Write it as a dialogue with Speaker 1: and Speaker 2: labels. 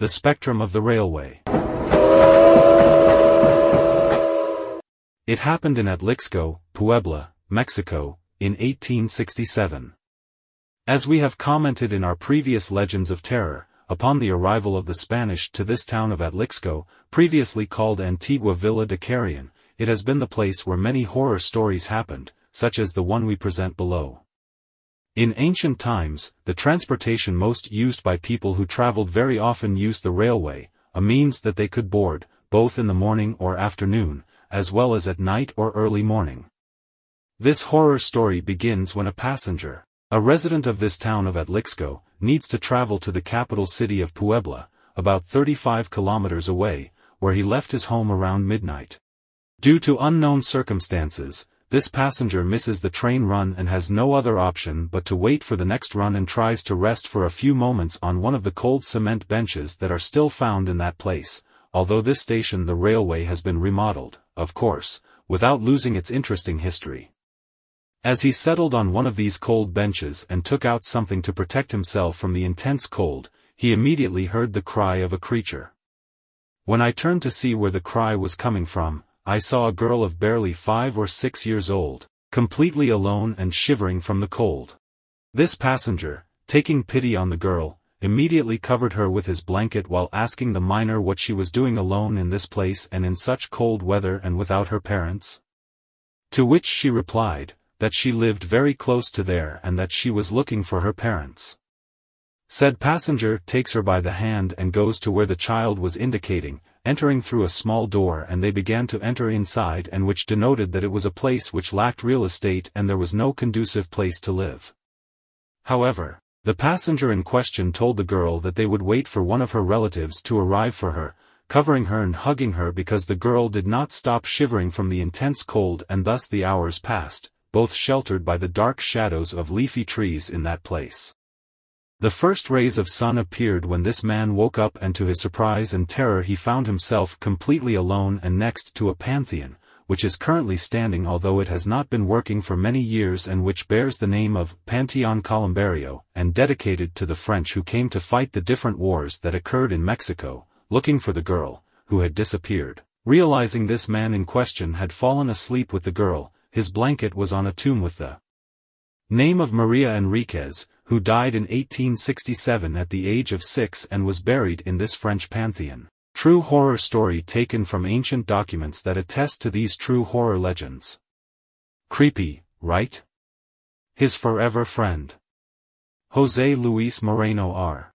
Speaker 1: The Spectrum of the Railway It happened in Atlixco, Puebla, Mexico, in 1867. As we have commented in our previous Legends of Terror, upon the arrival of the Spanish to this town of Atlixco, previously called Antigua Villa de Carrion, it has been the place where many horror stories happened, such as the one we present below. In ancient times, the transportation most used by people who traveled very often used the railway, a means that they could board, both in the morning or afternoon, as well as at night or early morning. This horror story begins when a passenger, a resident of this town of Atlixco, needs to travel to the capital city of Puebla, about 35 kilometers away, where he left his home around midnight. Due to unknown circumstances, this passenger misses the train run and has no other option but to wait for the next run and tries to rest for a few moments on one of the cold cement benches that are still found in that place, although this station the railway has been remodeled, of course, without losing its interesting history. As he settled on one of these cold benches and took out something to protect himself from the intense cold, he immediately heard the cry of a creature. When I turned to see where the cry was coming from, I saw a girl of barely five or six years old, completely alone and shivering from the cold. This passenger, taking pity on the girl, immediately covered her with his blanket while asking the minor what she was doing alone in this place and in such cold weather and without her parents. To which she replied, that she lived very close to there and that she was looking for her parents. Said passenger takes her by the hand and goes to where the child was indicating, entering through a small door and they began to enter inside and which denoted that it was a place which lacked real estate and there was no conducive place to live. However, the passenger in question told the girl that they would wait for one of her relatives to arrive for her, covering her and hugging her because the girl did not stop shivering from the intense cold and thus the hours passed, both sheltered by the dark shadows of leafy trees in that place. The first rays of sun appeared when this man woke up and to his surprise and terror he found himself completely alone and next to a pantheon, which is currently standing although it has not been working for many years and which bears the name of Panteon Columbario, and dedicated to the French who came to fight the different wars that occurred in Mexico, looking for the girl, who had disappeared. Realizing this man in question had fallen asleep with the girl, his blanket was on a tomb with the name of Maria Enriquez, who died in 1867 at the age of six and was buried in this French pantheon. True horror story taken from ancient documents that attest to these true horror legends. Creepy, right? His forever friend. Jose Luis Moreno R.